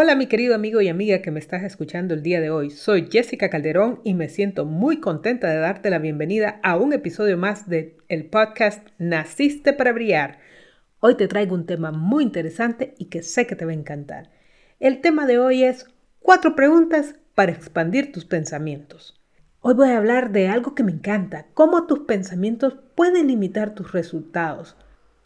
Hola mi querido amigo y amiga que me estás escuchando el día de hoy. Soy Jessica Calderón y me siento muy contenta de darte la bienvenida a un episodio más del el podcast Naciste para Brillar. Hoy te traigo un tema muy interesante y que sé que te va a encantar. El tema de hoy es cuatro preguntas para expandir tus pensamientos. Hoy voy a hablar de algo que me encanta, cómo tus pensamientos pueden limitar tus resultados.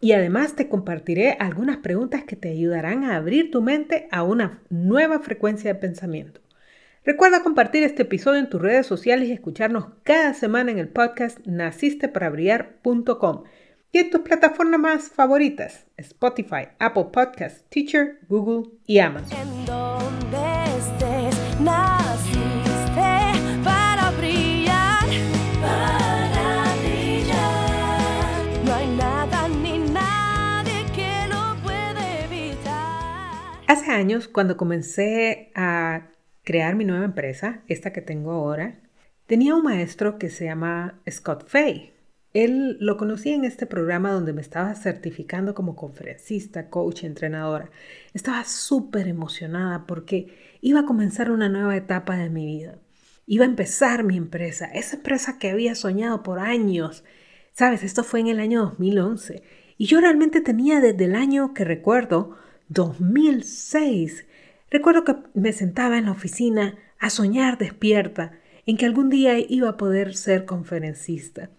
Y además te compartiré algunas preguntas que te ayudarán a abrir tu mente a una nueva frecuencia de pensamiento. Recuerda compartir este episodio en tus redes sociales y escucharnos cada semana en el podcast nacisteparaBrillar.com y en tus plataformas más favoritas, Spotify, Apple Podcasts, Teacher, Google y Amazon. Hace años, cuando comencé a crear mi nueva empresa, esta que tengo ahora, tenía un maestro que se llama Scott Fay. Él lo conocí en este programa donde me estaba certificando como conferencista, coach, entrenadora. Estaba súper emocionada porque iba a comenzar una nueva etapa de mi vida. Iba a empezar mi empresa, esa empresa que había soñado por años. Sabes, esto fue en el año 2011 y yo realmente tenía desde el año que recuerdo, 2006. Recuerdo que me sentaba en la oficina a soñar despierta en que algún día iba a poder ser conferencista.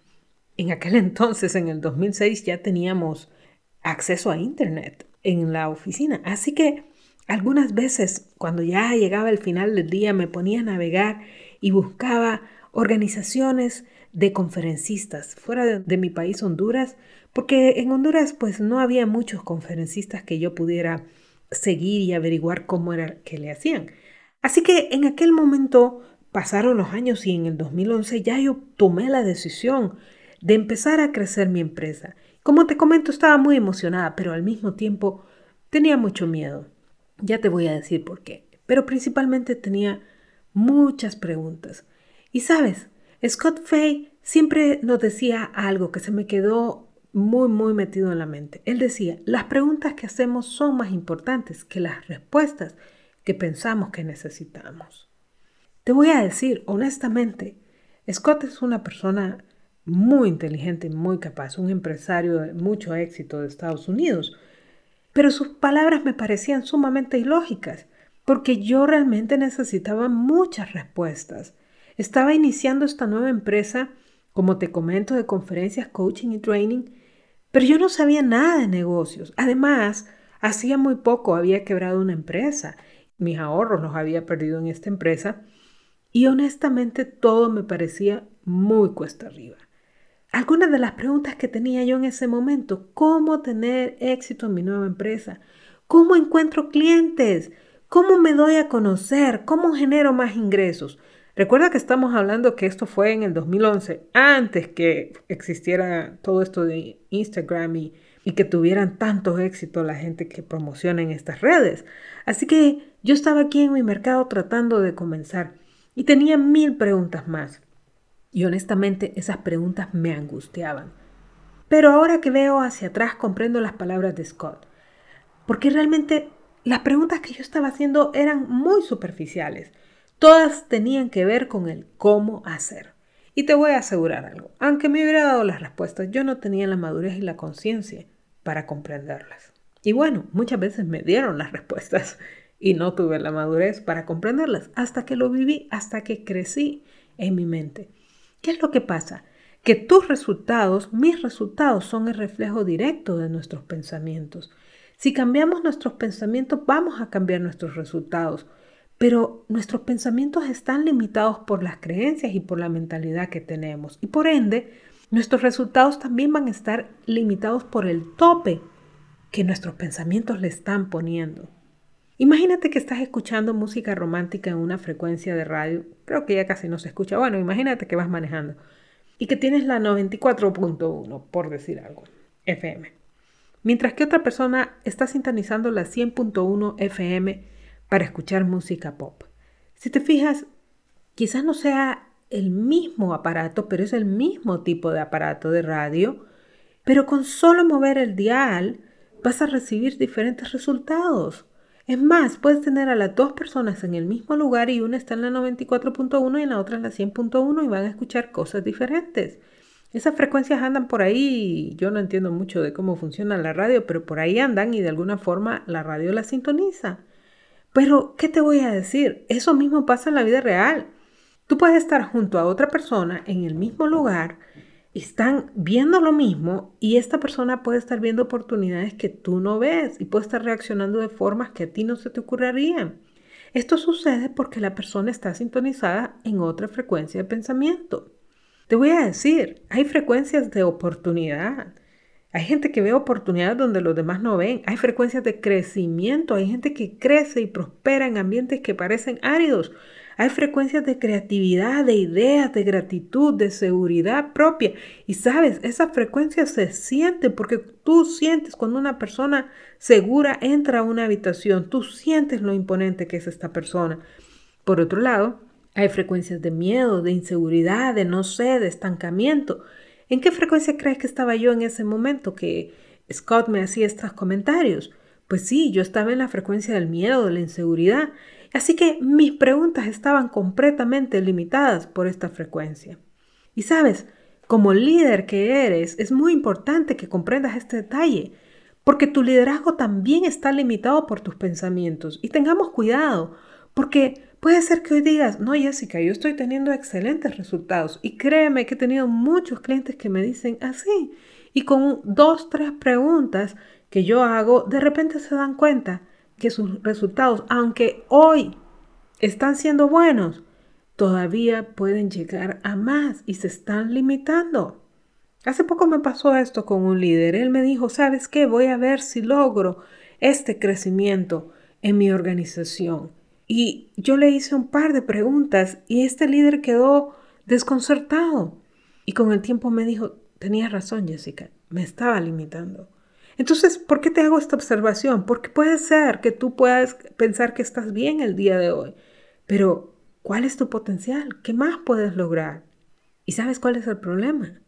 En aquel entonces, en el 2006, ya teníamos acceso a Internet en la oficina. Así que algunas veces, cuando ya llegaba el final del día, me ponía a navegar y buscaba organizaciones de conferencistas fuera de, de mi país, Honduras, porque en Honduras pues no había muchos conferencistas que yo pudiera seguir y averiguar cómo era que le hacían. Así que en aquel momento pasaron los años y en el 2011 ya yo tomé la decisión de empezar a crecer mi empresa. Como te comento, estaba muy emocionada, pero al mismo tiempo tenía mucho miedo. Ya te voy a decir por qué. Pero principalmente tenía muchas preguntas. Y sabes, Scott Fay siempre nos decía algo que se me quedó muy, muy metido en la mente. Él decía, las preguntas que hacemos son más importantes que las respuestas que pensamos que necesitamos. Te voy a decir, honestamente, Scott es una persona muy inteligente, muy capaz, un empresario de mucho éxito de Estados Unidos. Pero sus palabras me parecían sumamente ilógicas, porque yo realmente necesitaba muchas respuestas. Estaba iniciando esta nueva empresa, como te comento, de conferencias, coaching y training, pero yo no sabía nada de negocios. Además, hacía muy poco había quebrado una empresa. Mis ahorros los había perdido en esta empresa y honestamente todo me parecía muy cuesta arriba algunas de las preguntas que tenía yo en ese momento. ¿Cómo tener éxito en mi nueva empresa? ¿Cómo encuentro clientes? ¿Cómo me doy a conocer? ¿Cómo genero más ingresos? Recuerda que estamos hablando que esto fue en el 2011, antes que existiera todo esto de Instagram y, que tuvieran tanto éxito la gente que promociona en estas redes. Así que yo estaba aquí en mi mercado tratando de comenzar y tenía mil preguntas más. Y honestamente esas preguntas me angustiaban. Pero ahora que veo hacia atrás comprendo las palabras de Scott. Porque realmente las preguntas que yo estaba haciendo eran muy superficiales. Todas tenían que ver con el cómo hacer. Y te voy a asegurar algo. Aunque me hubiera dado las respuestas, yo no tenía la madurez y la conciencia para comprenderlas. Y bueno, muchas veces me dieron las respuestas y no tuve la madurez para comprenderlas hasta que lo viví, hasta que crecí en mi mente. ¿Qué es lo que pasa? Que tus resultados, mis resultados, son el reflejo directo de nuestros pensamientos. Si cambiamos nuestros pensamientos, vamos a cambiar nuestros resultados. Pero nuestros pensamientos están limitados por las creencias y por la mentalidad que tenemos. Y por ende, nuestros resultados también van a estar limitados por el tope que nuestros pensamientos le están poniendo. Imagínate que estás escuchando música romántica en una frecuencia de radio, creo que ya casi no se escucha, bueno, imagínate que vas manejando y que tienes la 94.1, por decir algo, FM. Mientras que otra persona está sintonizando la 100.1 FM para escuchar música pop. Si te fijas, quizás no sea el mismo aparato, pero es el mismo tipo de aparato de radio, pero con solo mover el dial vas a recibir diferentes resultados. Es más, puedes tener a las dos personas en el mismo lugar y una está en la 94.1 y en la otra en la 100.1 y van a escuchar cosas diferentes. Esas frecuencias andan por ahí, yo no entiendo mucho de cómo funciona la radio, pero por ahí andan y de alguna forma la radio la sintoniza. Pero, ¿qué te voy a decir? Eso mismo pasa en la vida real. Tú puedes estar junto a otra persona en el mismo lugar están viendo lo mismo y esta persona puede estar viendo oportunidades que tú no ves y puede estar reaccionando de formas que a ti no se te ocurrirían. Esto sucede porque la persona está sintonizada en otra frecuencia de pensamiento. Te voy a decir, hay frecuencias de oportunidad. Hay gente que ve oportunidades donde los demás no ven. Hay frecuencias de crecimiento. Hay gente que crece y prospera en ambientes que parecen áridos. Hay frecuencias de creatividad, de ideas, de gratitud, de seguridad propia. Y sabes, esas frecuencias se sienten porque tú sientes cuando una persona segura entra a una habitación, tú sientes lo imponente que es esta persona. Por otro lado, hay frecuencias de miedo, de inseguridad, de no sé, de estancamiento. ¿En qué frecuencia crees que estaba yo en ese momento que Scott me hacía estos comentarios? Pues sí, yo estaba en la frecuencia del miedo, de la inseguridad. Así que mis preguntas estaban completamente limitadas por esta frecuencia. Y sabes, como líder que eres, es muy importante que comprendas este detalle, porque tu liderazgo también está limitado por tus pensamientos. Y tengamos cuidado, porque puede ser que hoy digas, no Jessica, yo estoy teniendo excelentes resultados. Y créeme que he tenido muchos clientes que me dicen así. Y con dos, tres preguntas que yo hago, de repente se dan cuenta que sus resultados, aunque hoy están siendo buenos, todavía pueden llegar a más y se están limitando. Hace poco me pasó esto con un líder. Él me dijo, ¿sabes qué? Voy a ver si logro este crecimiento en mi organización. Y yo le hice un par de preguntas y este líder quedó desconcertado. Y con el tiempo me dijo, tenías razón Jessica, me estaba limitando. Entonces, ¿por qué te hago esta observación? Porque puede ser que tú puedas pensar que estás bien el día de hoy, pero ¿cuál es tu potencial? ¿Qué más puedes lograr? ¿Y sabes cuál es el problema?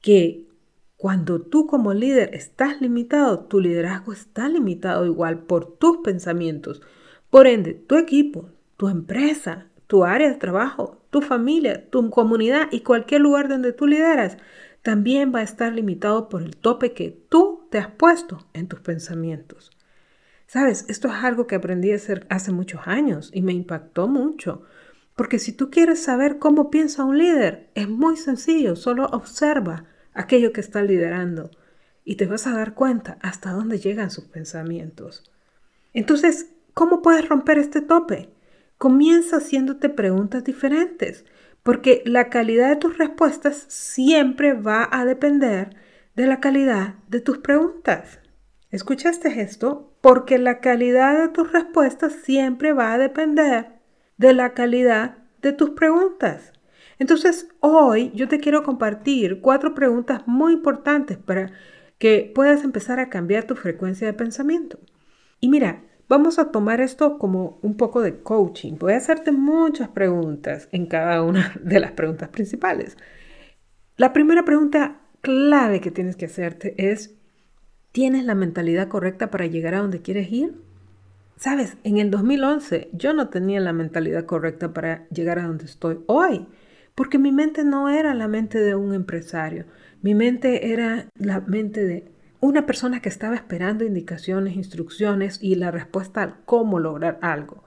Que cuando tú como líder estás limitado, tu liderazgo está limitado igual por tus pensamientos. Por ende, tu equipo, tu empresa, tu área de trabajo, tu familia, tu comunidad y cualquier lugar donde tú lideras también va a estar limitado por el tope que tú te has puesto en tus pensamientos. Sabes, esto es algo que aprendí a hacer hace muchos años y me impactó mucho. Porque si tú quieres saber cómo piensa un líder, es muy sencillo, solo observa aquello que está liderando y te vas a dar cuenta hasta dónde llegan sus pensamientos. Entonces, ¿cómo puedes romper este tope? Comienza haciéndote preguntas diferentes porque la calidad de tus respuestas siempre va a depender de la calidad de tus preguntas. ¿Escuchaste esto? Porque la calidad de tus respuestas siempre va a depender de la calidad de tus preguntas. Entonces, hoy yo te quiero compartir cuatro preguntas muy importantes para que puedas empezar a cambiar tu frecuencia de pensamiento. Y mira, Vamos a tomar esto como un poco de coaching. Voy a hacerte muchas preguntas en cada una de las preguntas principales. La primera pregunta clave que tienes que hacerte es, ¿tienes la mentalidad correcta para llegar a donde quieres ir? Sabes, en el 2011 yo no tenía la mentalidad correcta para llegar a donde estoy hoy, porque mi mente no era la mente de un empresario, mi mente era la mente de una persona que estaba esperando indicaciones, instrucciones y la respuesta al cómo lograr algo.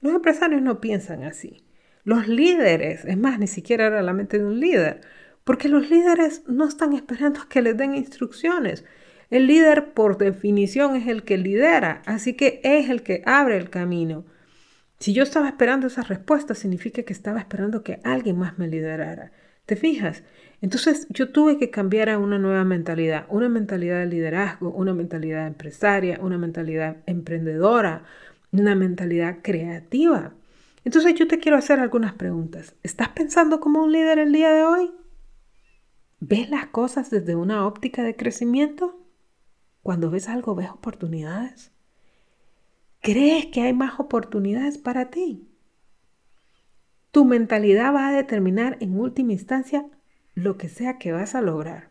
Los empresarios no piensan así. Los líderes, es más, ni siquiera era la mente de un líder, porque los líderes no están esperando que les den instrucciones. El líder, por definición, es el que lidera, así que es el que abre el camino. Si yo estaba esperando esa respuesta, significa que estaba esperando que alguien más me liderara. ¿Te fijas? Entonces yo tuve que cambiar a una nueva mentalidad, una mentalidad de liderazgo, una mentalidad empresaria, una mentalidad emprendedora, una mentalidad creativa. Entonces yo te quiero hacer algunas preguntas. ¿Estás pensando como un líder el día de hoy? ¿Ves las cosas desde una óptica de crecimiento? Cuando ves algo, ves oportunidades. ¿Crees que hay más oportunidades para ti? Tu mentalidad va a determinar en última instancia lo que sea que vas a lograr.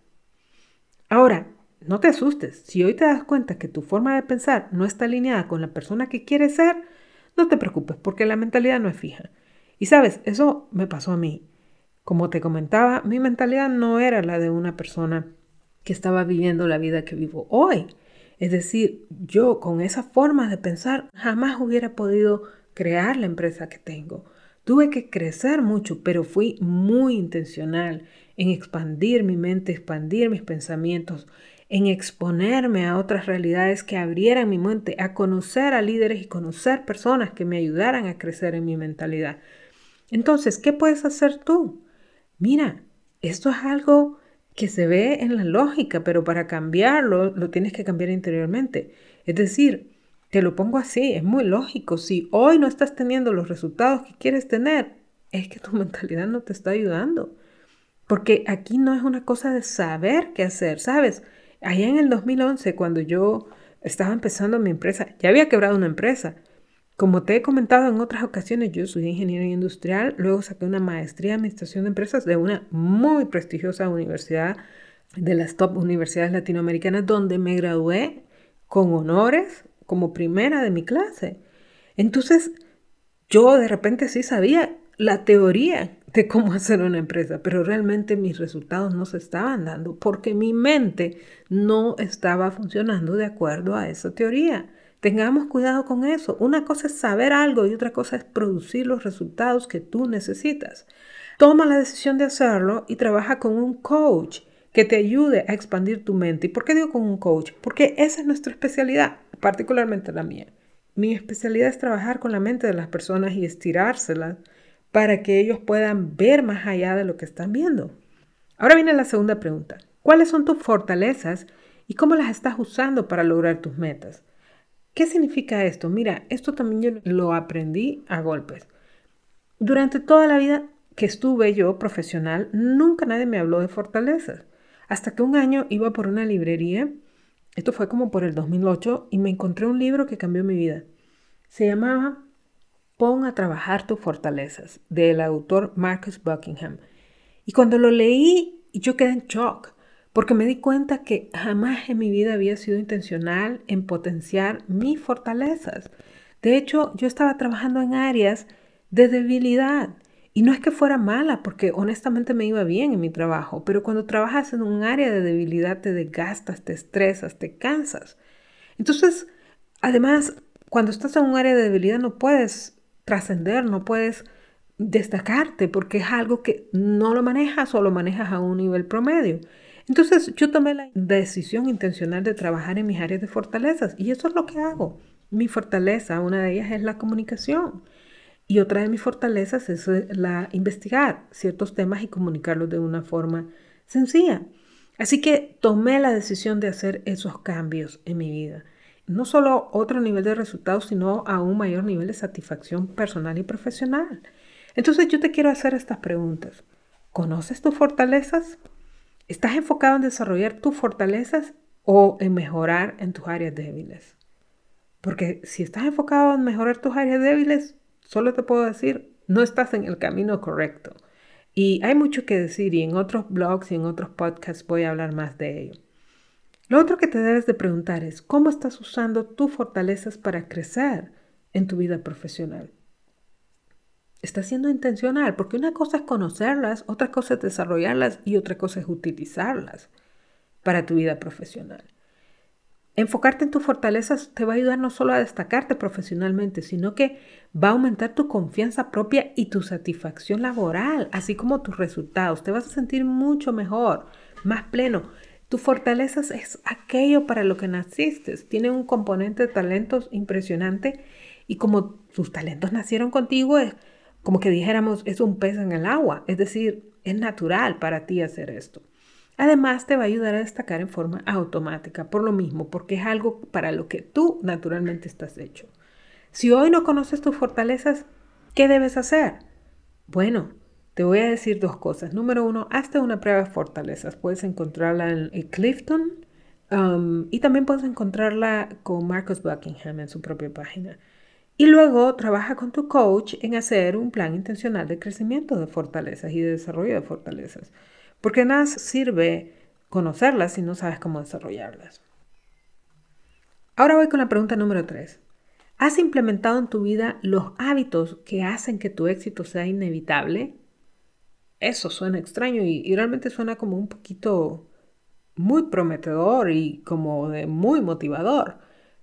Ahora, no te asustes. Si hoy te das cuenta que tu forma de pensar no está alineada con la persona que quieres ser, no te preocupes porque la mentalidad no es fija. Y sabes, eso me pasó a mí. Como te comentaba, mi mentalidad no era la de una persona que estaba viviendo la vida que vivo hoy. Es decir, yo con esa forma de pensar jamás hubiera podido crear la empresa que tengo. Tuve que crecer mucho, pero fui muy intencional en expandir mi mente, expandir mis pensamientos, en exponerme a otras realidades que abrieran mi mente, a conocer a líderes y conocer personas que me ayudaran a crecer en mi mentalidad. Entonces, ¿qué puedes hacer tú? Mira, esto es algo que se ve en la lógica, pero para cambiarlo lo tienes que cambiar interiormente. Es decir, te lo pongo así, es muy lógico. Si hoy no estás teniendo los resultados que quieres tener, es que tu mentalidad no te está ayudando. Porque aquí no es una cosa de saber qué hacer, ¿sabes? Allá en el 2011, cuando yo estaba empezando mi empresa, ya había quebrado una empresa. Como te he comentado en otras ocasiones, yo soy ingeniero industrial, luego saqué una maestría en administración de empresas de una muy prestigiosa universidad, de las top universidades latinoamericanas, donde me gradué con honores como primera de mi clase. Entonces, yo de repente sí sabía la teoría de cómo hacer una empresa, pero realmente mis resultados no se estaban dando porque mi mente no estaba funcionando de acuerdo a esa teoría. Tengamos cuidado con eso. Una cosa es saber algo y otra cosa es producir los resultados que tú necesitas. Toma la decisión de hacerlo y trabaja con un coach que te ayude a expandir tu mente. ¿Y por qué digo con un coach? Porque esa es nuestra especialidad particularmente la mía. Mi especialidad es trabajar con la mente de las personas y estirárselas para que ellos puedan ver más allá de lo que están viendo. Ahora viene la segunda pregunta. ¿Cuáles son tus fortalezas y cómo las estás usando para lograr tus metas? ¿Qué significa esto? Mira, esto también yo lo aprendí a golpes. Durante toda la vida que estuve yo profesional, nunca nadie me habló de fortalezas. Hasta que un año iba por una librería esto fue como por el 2008 y me encontré un libro que cambió mi vida. Se llamaba Pon a trabajar tus fortalezas, del autor Marcus Buckingham. Y cuando lo leí, yo quedé en shock, porque me di cuenta que jamás en mi vida había sido intencional en potenciar mis fortalezas. De hecho, yo estaba trabajando en áreas de debilidad y no es que fuera mala, porque honestamente me iba bien en mi trabajo, pero cuando trabajas en un área de debilidad te desgastas, te estresas, te cansas. Entonces, además, cuando estás en un área de debilidad no puedes trascender, no puedes destacarte, porque es algo que no lo manejas o lo manejas a un nivel promedio. Entonces, yo tomé la decisión intencional de trabajar en mis áreas de fortalezas y eso es lo que hago. Mi fortaleza, una de ellas es la comunicación. Y otra de mis fortalezas es eh, la investigar ciertos temas y comunicarlos de una forma sencilla. Así que tomé la decisión de hacer esos cambios en mi vida. No solo otro nivel de resultados, sino a un mayor nivel de satisfacción personal y profesional. Entonces yo te quiero hacer estas preguntas. ¿Conoces tus fortalezas? ¿Estás enfocado en desarrollar tus fortalezas o en mejorar en tus áreas débiles? Porque si estás enfocado en mejorar tus áreas débiles, Solo te puedo decir, no estás en el camino correcto. Y hay mucho que decir y en otros blogs y en otros podcasts voy a hablar más de ello. Lo otro que te debes de preguntar es cómo estás usando tus fortalezas para crecer en tu vida profesional. ¿Estás siendo intencional? Porque una cosa es conocerlas, otra cosa es desarrollarlas y otra cosa es utilizarlas para tu vida profesional. Enfocarte en tus fortalezas te va a ayudar no solo a destacarte profesionalmente, sino que va a aumentar tu confianza propia y tu satisfacción laboral, así como tus resultados. Te vas a sentir mucho mejor, más pleno. Tus fortalezas es aquello para lo que naciste. Tiene un componente de talentos impresionante y como tus talentos nacieron contigo, es como que dijéramos, es un pez en el agua. Es decir, es natural para ti hacer esto. Además, te va a ayudar a destacar en forma automática, por lo mismo, porque es algo para lo que tú naturalmente estás hecho. Si hoy no conoces tus fortalezas, ¿qué debes hacer? Bueno, te voy a decir dos cosas. Número uno, hazte una prueba de fortalezas. Puedes encontrarla en Clifton um, y también puedes encontrarla con Marcus Buckingham en su propia página. Y luego trabaja con tu coach en hacer un plan intencional de crecimiento de fortalezas y de desarrollo de fortalezas. Porque nada sirve conocerlas si no sabes cómo desarrollarlas. Ahora voy con la pregunta número 3. ¿Has implementado en tu vida los hábitos que hacen que tu éxito sea inevitable? Eso suena extraño y, realmente suena como un poquito muy prometedor y como de muy motivador.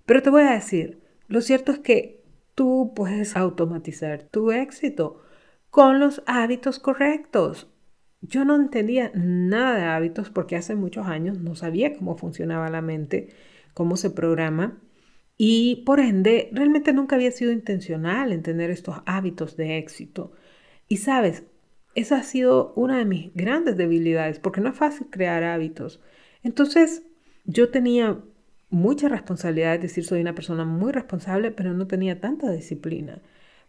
Pero te voy a decir, lo cierto es que tú puedes automatizar tu éxito con los hábitos correctos. Yo no entendía nada de hábitos porque hace muchos años no sabía cómo funcionaba la mente, cómo se programa y por ende realmente nunca había sido intencional en tener estos hábitos de éxito. Y sabes, esa ha sido una de mis grandes debilidades porque no es fácil crear hábitos. Entonces yo tenía mucha responsabilidad, es decir, soy una persona muy responsable, pero no tenía tanta disciplina.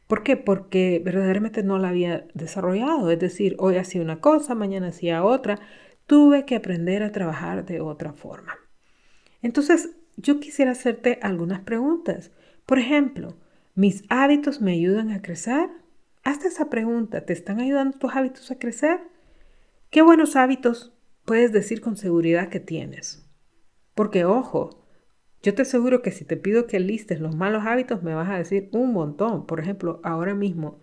¿Por qué? Porque verdaderamente no la había desarrollado. Es decir, hoy hacía una cosa, mañana hacía otra. Tuve que aprender a trabajar de otra forma. Entonces, yo quisiera hacerte algunas preguntas. Por ejemplo, ¿mis hábitos me ayudan a crecer? Hazte esa pregunta. ¿Te están ayudando tus hábitos a crecer? ¿Qué buenos hábitos puedes decir con seguridad que tienes? Porque, ojo, yo te aseguro que si te pido que listes los malos hábitos, me vas a decir un montón. Por ejemplo, ahora mismo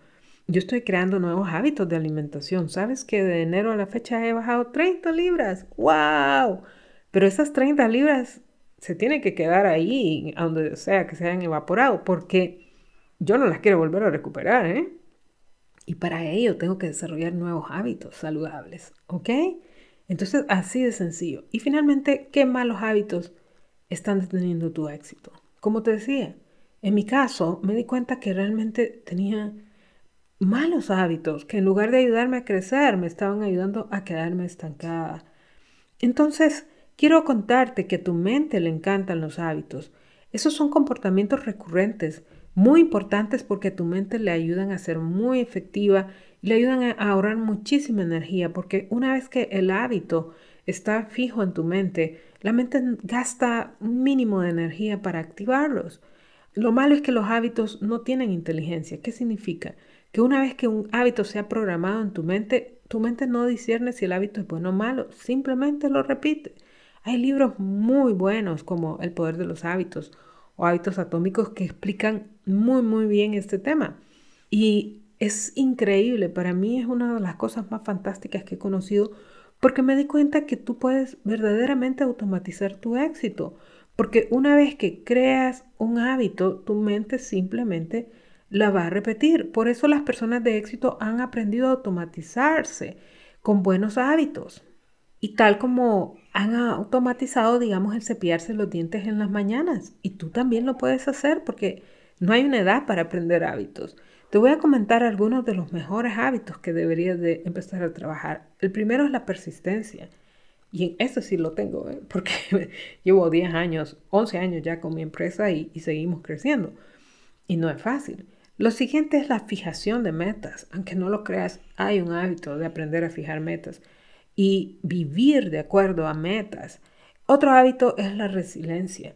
yo estoy creando nuevos hábitos de alimentación. ¿Sabes que de enero a la fecha he bajado 30 libras? ¡Wow! Pero esas 30 libras se tienen que quedar ahí, donde sea que se hayan evaporado, porque yo no las quiero volver a recuperar, ¿eh? Y para ello tengo que desarrollar nuevos hábitos saludables, ¿ok? Entonces, así de sencillo. Y finalmente, ¿qué malos hábitos? Están deteniendo tu éxito. Como te decía, en mi caso me di cuenta que realmente tenía malos hábitos que en lugar de ayudarme a crecer me estaban ayudando a quedarme estancada. Entonces, quiero contarte que a tu mente le encantan los hábitos. Esos son comportamientos recurrentes, muy importantes porque a tu mente le ayudan a ser muy efectiva y le ayudan a ahorrar muchísima energía porque una vez que el hábito está fijo en tu mente, la mente gasta un mínimo de energía para activarlos. Lo malo es que los hábitos no tienen inteligencia. ¿Qué significa? Que una vez que un hábito se ha programado en tu mente, tu mente no discierne si el hábito es bueno o malo, simplemente lo repite. Hay libros muy buenos como El poder de los hábitos o hábitos atómicos que explican muy muy bien este tema. Y es increíble, para mí es una de las cosas más fantásticas que he conocido porque me di cuenta que tú puedes verdaderamente automatizar tu éxito, porque una vez que creas un hábito, tu mente simplemente la va a repetir. Por eso las personas de éxito han aprendido a automatizarse con buenos hábitos. Y tal como han automatizado, digamos, el cepillarse los dientes en las mañanas. Y tú también lo puedes hacer porque no hay una edad para aprender hábitos. Te voy a comentar algunos de los mejores hábitos que deberías de empezar a trabajar. El primero es la persistencia. Y en eso sí lo tengo, ¿eh? porque llevo 10 años, 11 años ya con mi empresa y, y seguimos creciendo. Y no es fácil. Lo siguiente es la fijación de metas. Aunque no lo creas, hay un hábito de aprender a fijar metas y vivir de acuerdo a metas. Otro hábito es la resiliencia.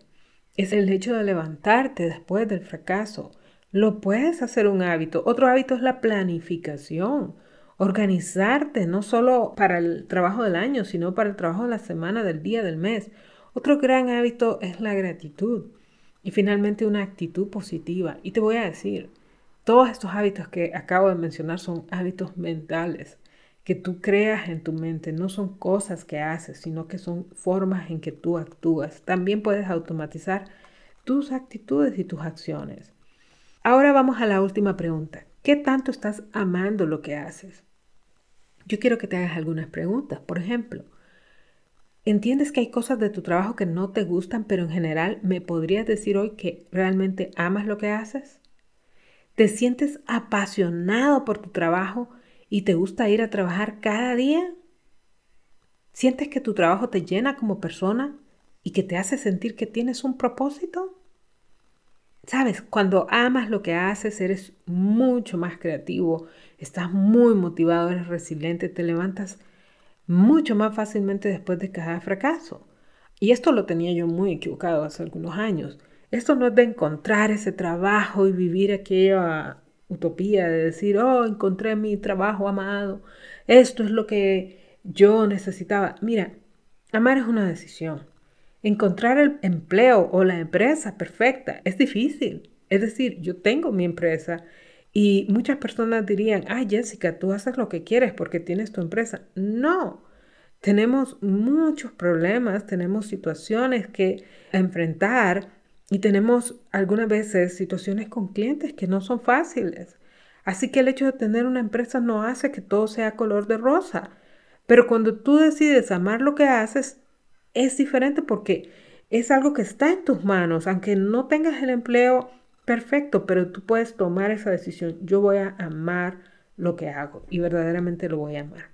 Es el hecho de levantarte después del fracaso, lo puedes hacer un hábito. Otro hábito es la planificación. Organizarte, no solo para el trabajo del año, sino para el trabajo de la semana, del día, del mes. Otro gran hábito es la gratitud. Y finalmente una actitud positiva. Y te voy a decir, todos estos hábitos que acabo de mencionar son hábitos mentales que tú creas en tu mente, no son cosas que haces, sino que son formas en que tú actúas. También puedes automatizar tus actitudes y tus acciones. Ahora vamos a la última pregunta. ¿Qué tanto estás amando lo que haces? Yo quiero que te hagas algunas preguntas. Por ejemplo, ¿entiendes que hay cosas de tu trabajo que no te gustan, pero en general me podrías decir hoy que realmente amas lo que haces? ¿Te sientes apasionado por tu trabajo y te gusta ir a trabajar cada día? ¿Sientes que tu trabajo te llena como persona y que te hace sentir que tienes un propósito? Sabes, cuando amas lo que haces, eres mucho más creativo, estás muy motivado, eres resiliente, te levantas mucho más fácilmente después de cada fracaso. Y esto lo tenía yo muy equivocado hace algunos años. Esto no es de encontrar ese trabajo y vivir aquella utopía de decir, oh, encontré mi trabajo amado, esto es lo que yo necesitaba. Mira, amar es una decisión. Encontrar el empleo o la empresa perfecta es difícil. Es decir, yo tengo mi empresa y muchas personas dirían, ay Jessica, tú haces lo que quieres porque tienes tu empresa. No, tenemos muchos problemas, tenemos situaciones que enfrentar y tenemos algunas veces situaciones con clientes que no son fáciles. Así que el hecho de tener una empresa no hace que todo sea color de rosa. Pero cuando tú decides amar lo que haces, es diferente porque es algo que está en tus manos, aunque no tengas el empleo perfecto, pero tú puedes tomar esa decisión. Yo voy a amar lo que hago y verdaderamente lo voy a amar.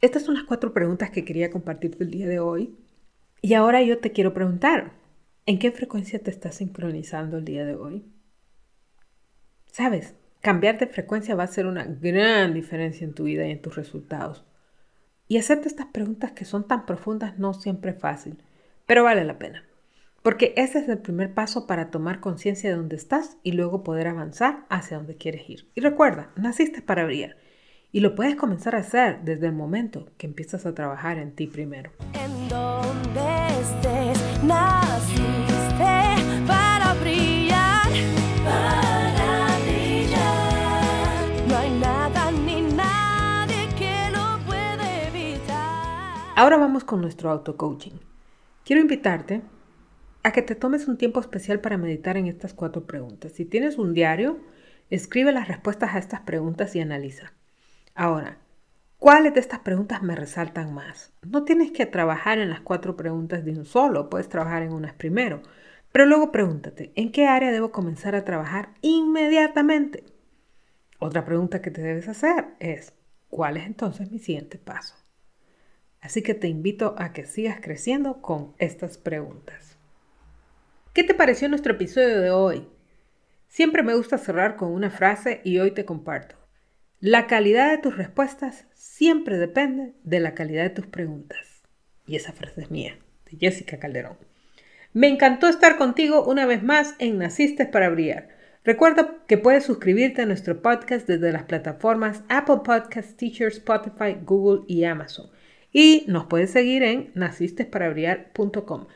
Estas son las cuatro preguntas que quería compartirte el día de hoy. Y ahora yo te quiero preguntar, ¿en qué frecuencia te estás sincronizando el día de hoy? Sabes, cambiar de frecuencia va a hacer una gran diferencia en tu vida y en tus resultados. Y hacerte estas preguntas que son tan profundas no siempre es fácil, pero vale la pena. Porque ese es el primer paso para tomar conciencia de dónde estás y luego poder avanzar hacia donde quieres ir. Y recuerda, naciste para brillar. Y lo puedes comenzar a hacer desde el momento que empiezas a trabajar en ti primero. Ahora vamos con nuestro auto-coaching. Quiero invitarte a que te tomes un tiempo especial para meditar en estas cuatro preguntas. Si tienes un diario, escribe las respuestas a estas preguntas y analiza. Ahora, ¿cuáles de estas preguntas me resaltan más? No tienes que trabajar en las cuatro preguntas de un solo, puedes trabajar en unas primero, pero luego pregúntate, ¿en qué área debo comenzar a trabajar inmediatamente? Otra pregunta que te debes hacer es, ¿cuál es entonces mi siguiente paso? Así que te invito a que sigas creciendo con estas preguntas. ¿Qué te pareció nuestro episodio de hoy? Siempre me gusta cerrar con una frase y hoy te comparto. La calidad de tus respuestas siempre depende de la calidad de tus preguntas. Y esa frase es mía, de Jessica Calderón. Me encantó estar contigo una vez más en Naciste para Brillar. Recuerda que puedes suscribirte a nuestro podcast desde las plataformas Apple Podcasts, Teacher, Spotify, Google y Amazon. Y nos puedes seguir en nacistesparabrillar.com.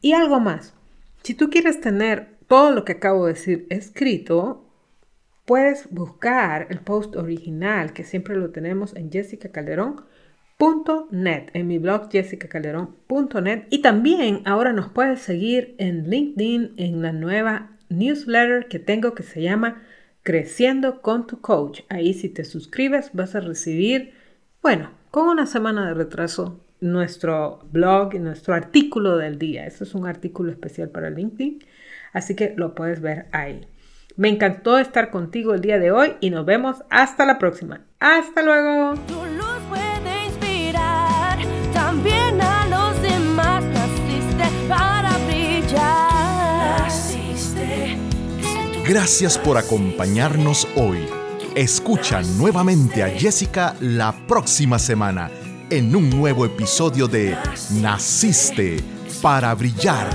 Y algo más, si tú quieres tener todo lo que acabo de decir escrito, puedes buscar el post original que siempre lo tenemos en jessicacalderón.net, en mi blog jessicacalderón.net y también ahora nos puedes seguir en LinkedIn en la nueva newsletter que tengo que se llama Creciendo con tu coach. Ahí si te suscribes vas a recibir, bueno, con una semana de retraso nuestro blog y nuestro artículo del día. Este es un artículo especial para LinkedIn, así que lo puedes ver ahí. Me encantó estar contigo el día de hoy y nos vemos hasta la próxima. Hasta luego. Tu luz puede inspirar también a los demás. Naciste para brillar. Naciste. Gracias por acompañarnos hoy. Escucha nuevamente a Jessica la próxima semana en un nuevo episodio de Naciste para brillar.